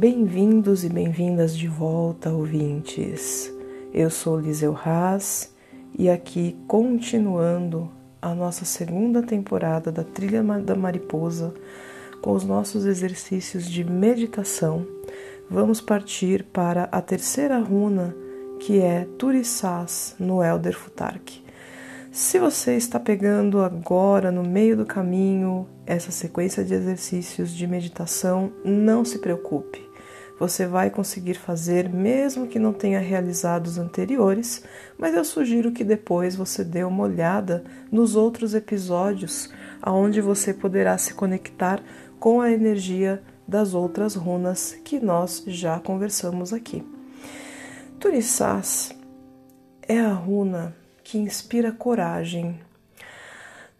Bem-vindos e bem-vindas de volta, ouvintes. Eu sou Liseu Haas e aqui continuando a nossa segunda temporada da Trilha da Mariposa com os nossos exercícios de meditação, vamos partir para a terceira runa que é Turissás no Elder Futark. Se você está pegando agora no meio do caminho essa sequência de exercícios de meditação, não se preocupe você vai conseguir fazer mesmo que não tenha realizado os anteriores, mas eu sugiro que depois você dê uma olhada nos outros episódios, aonde você poderá se conectar com a energia das outras runas que nós já conversamos aqui. Turissás é a runa que inspira coragem.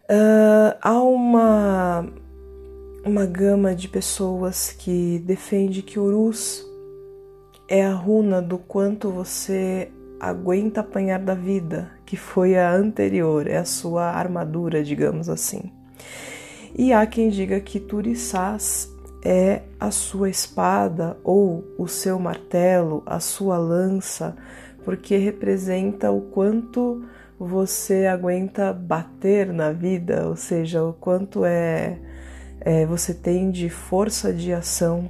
Uh, há uma uma gama de pessoas que defende que Urus é a runa do quanto você aguenta apanhar da vida, que foi a anterior, é a sua armadura, digamos assim. E há quem diga que Turissás é a sua espada ou o seu martelo, a sua lança, porque representa o quanto você aguenta bater na vida, ou seja, o quanto é é, você tem de força de ação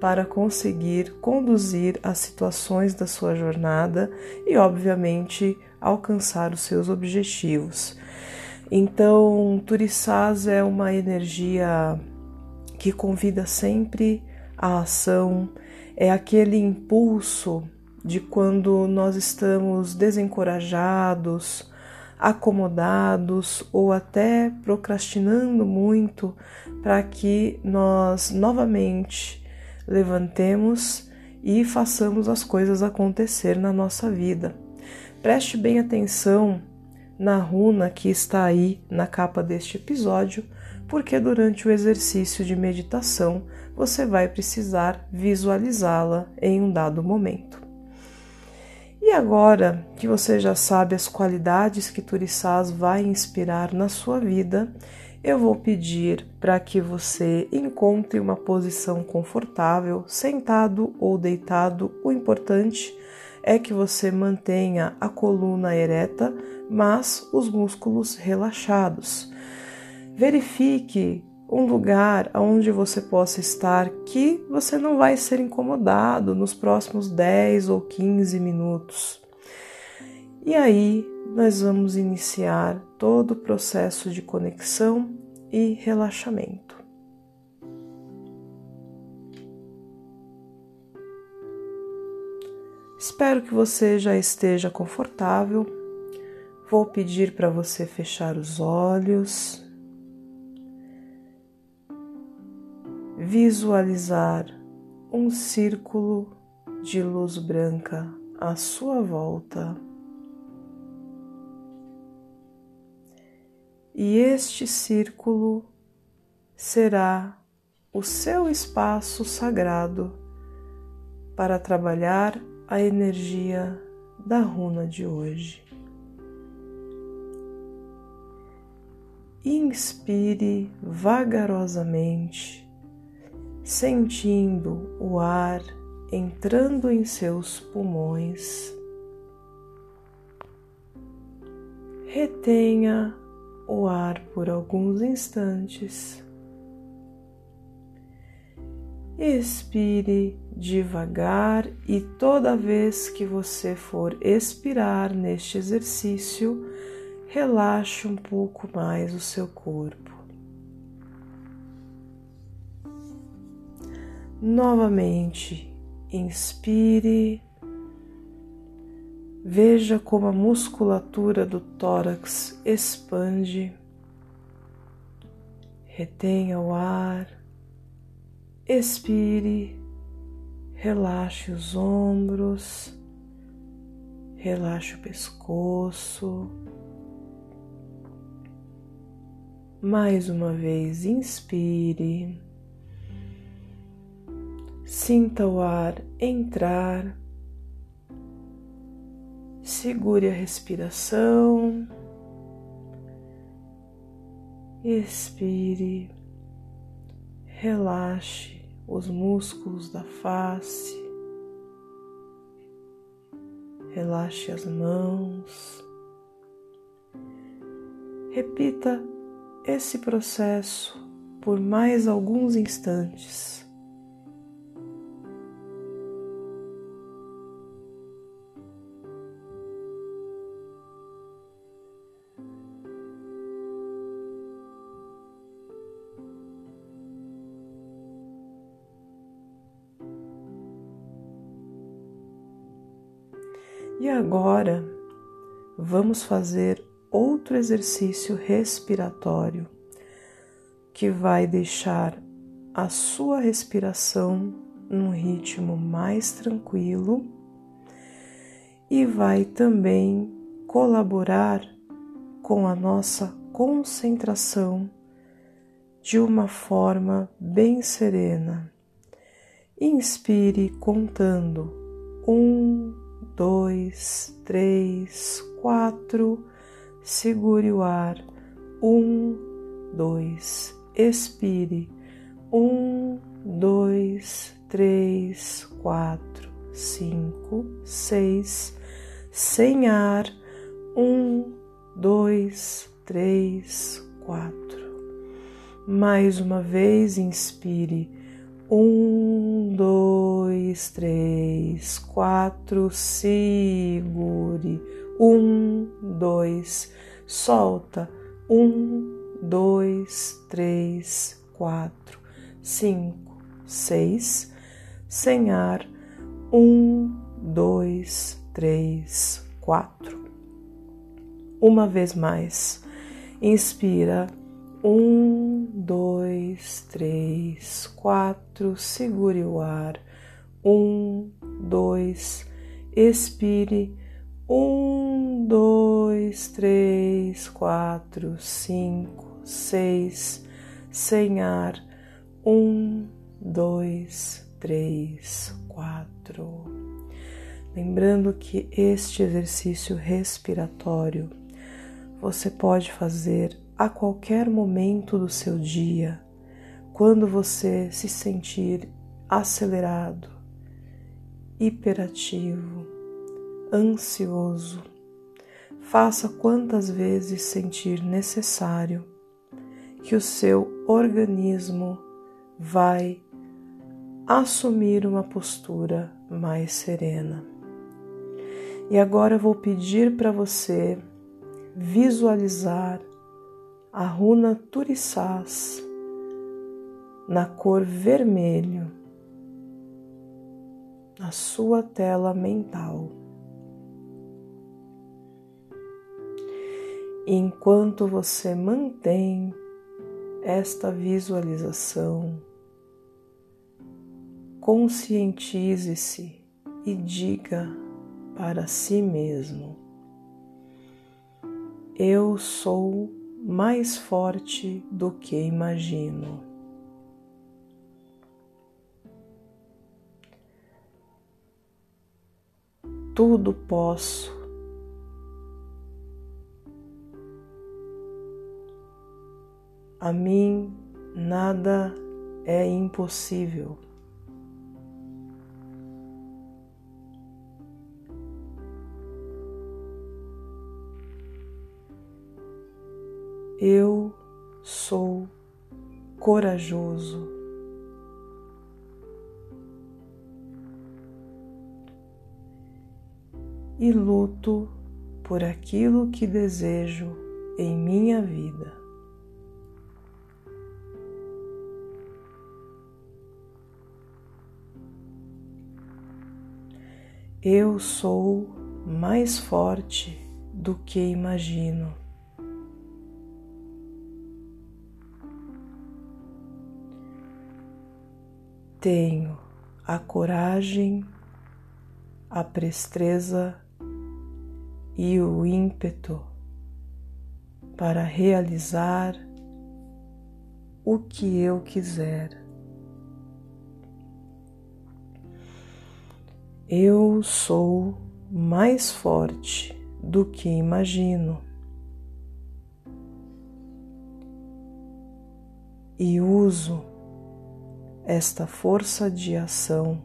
para conseguir conduzir as situações da sua jornada e, obviamente, alcançar os seus objetivos. Então, Turissás é uma energia que convida sempre à ação, é aquele impulso de quando nós estamos desencorajados, acomodados ou até procrastinando muito para que nós novamente levantemos e façamos as coisas acontecer na nossa vida. Preste bem atenção na runa que está aí na capa deste episódio, porque durante o exercício de meditação você vai precisar visualizá-la em um dado momento. Agora que você já sabe as qualidades que Turissás vai inspirar na sua vida, eu vou pedir para que você encontre uma posição confortável, sentado ou deitado. O importante é que você mantenha a coluna ereta, mas os músculos relaxados. Verifique um lugar onde você possa estar que você não vai ser incomodado nos próximos 10 ou 15 minutos. E aí nós vamos iniciar todo o processo de conexão e relaxamento. Espero que você já esteja confortável. Vou pedir para você fechar os olhos visualizar um círculo de luz branca à sua volta. E este círculo será o seu espaço sagrado para trabalhar a energia da runa de hoje. Inspire vagarosamente sentindo o ar entrando em seus pulmões. Retenha o ar por alguns instantes. Expire devagar e toda vez que você for expirar neste exercício, relaxe um pouco mais o seu corpo. Novamente, inspire. Veja como a musculatura do tórax expande. Retenha o ar. Expire. Relaxe os ombros. Relaxe o pescoço. Mais uma vez, inspire. Sinta o ar entrar, segure a respiração, expire, relaxe os músculos da face, relaxe as mãos. Repita esse processo por mais alguns instantes. Agora vamos fazer outro exercício respiratório que vai deixar a sua respiração num ritmo mais tranquilo e vai também colaborar com a nossa concentração de uma forma bem serena. Inspire contando um, dois, três, quatro. Segure o ar. Um, dois. Expire. Um, dois, três, quatro, cinco, seis. Sem ar. Um, dois, três, quatro. Mais uma vez, inspire um, dois, três, quatro, segure. Um, dois, solta. Um, dois, três, quatro, cinco, seis. Sem ar. Um, dois, três, quatro. Uma vez mais. Inspira. Um, dois, três, quatro. Segure o ar. Um, dois. Expire. Um, dois, três, quatro, cinco, seis. Sem ar. Um, dois, três, quatro. Lembrando que este exercício respiratório você pode fazer a qualquer momento do seu dia, quando você se sentir acelerado, hiperativo, ansioso, faça quantas vezes sentir necessário que o seu organismo vai assumir uma postura mais serena. E agora vou pedir para você visualizar a runa Turissás na cor vermelho na sua tela mental. Enquanto você mantém esta visualização, conscientize-se e diga para si mesmo: Eu sou mais forte do que imagino. Tudo posso. A mim nada é impossível. Eu sou corajoso. E luto por aquilo que desejo em minha vida. Eu sou mais forte do que imagino. tenho a coragem, a presteza e o ímpeto para realizar o que eu quiser. Eu sou mais forte do que imagino. E uso esta força de ação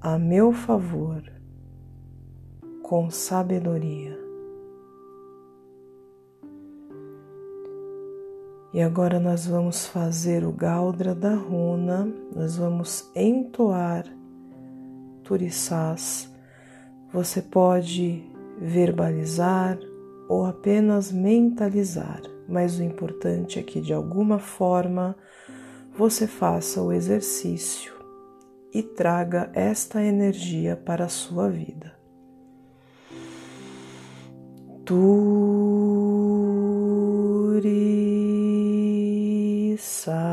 a meu favor com sabedoria. E agora nós vamos fazer o Galdra da runa, nós vamos entoar Turissás. Você pode verbalizar ou apenas mentalizar, mas o importante é que de alguma forma você faça o exercício e traga esta energia para a sua vida. Turi Sa.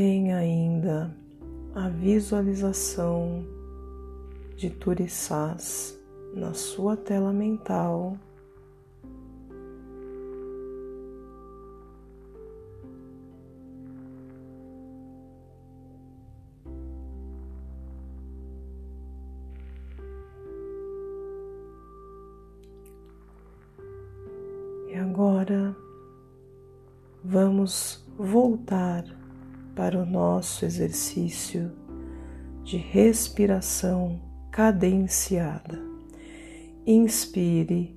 Mantenha ainda a visualização de Turissás na sua tela mental. E agora vamos voltar para o nosso exercício de respiração cadenciada. Inspire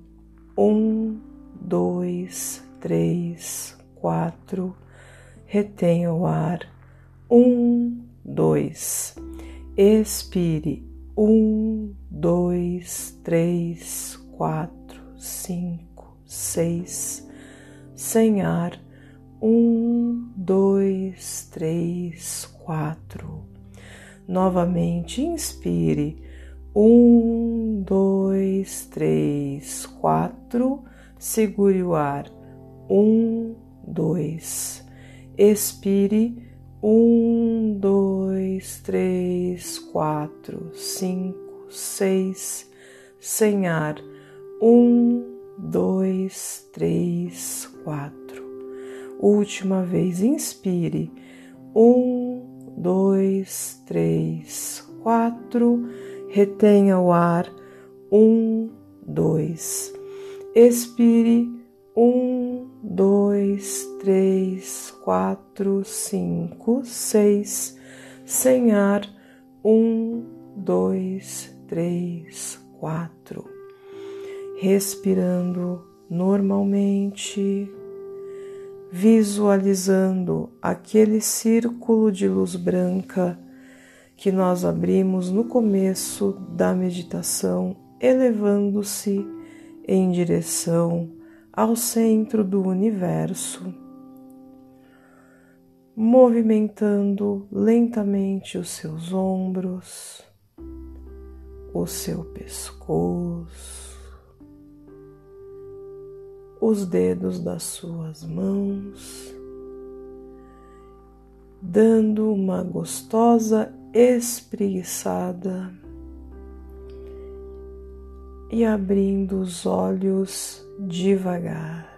um, dois, três, quatro. Retenha o ar. Um, dois. Expire. Um, dois, três, quatro, cinco, seis. Sem ar. Um, dois, três, quatro. Novamente, inspire. Um, dois, três, quatro. Segure o ar. Um, dois. Expire. Um, dois, três, quatro, cinco, seis. Sem ar. Um, dois, três, quatro. Última vez, inspire. Um, dois, três, quatro. Retenha o ar. Um, dois. Expire. Um, dois, três, quatro, cinco, seis. Sem ar. Um, dois, três, quatro. Respirando normalmente visualizando aquele círculo de luz branca que nós abrimos no começo da meditação, elevando-se em direção ao centro do universo, movimentando lentamente os seus ombros, o seu pescoço os dedos das suas mãos, dando uma gostosa espreguiçada e abrindo os olhos devagar.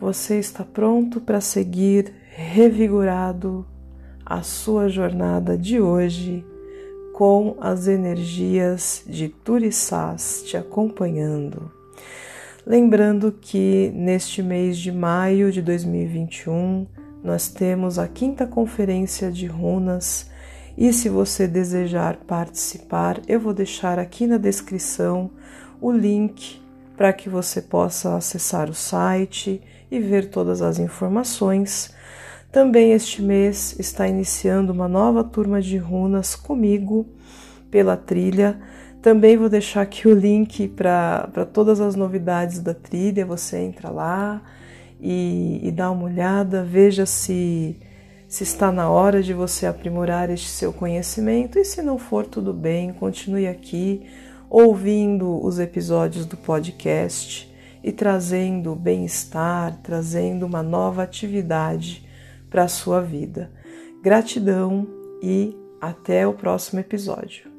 Você está pronto para seguir revigorado a sua jornada de hoje com as energias de Turissás te acompanhando. Lembrando que neste mês de maio de 2021 nós temos a quinta conferência de runas e se você desejar participar, eu vou deixar aqui na descrição o link para que você possa acessar o site e ver todas as informações também este mês está iniciando uma nova turma de runas comigo pela trilha. Também vou deixar aqui o link para todas as novidades da trilha. Você entra lá e, e dá uma olhada, veja se, se está na hora de você aprimorar este seu conhecimento. E se não for, tudo bem, continue aqui ouvindo os episódios do podcast e trazendo bem-estar, trazendo uma nova atividade para a sua vida. Gratidão e até o próximo episódio.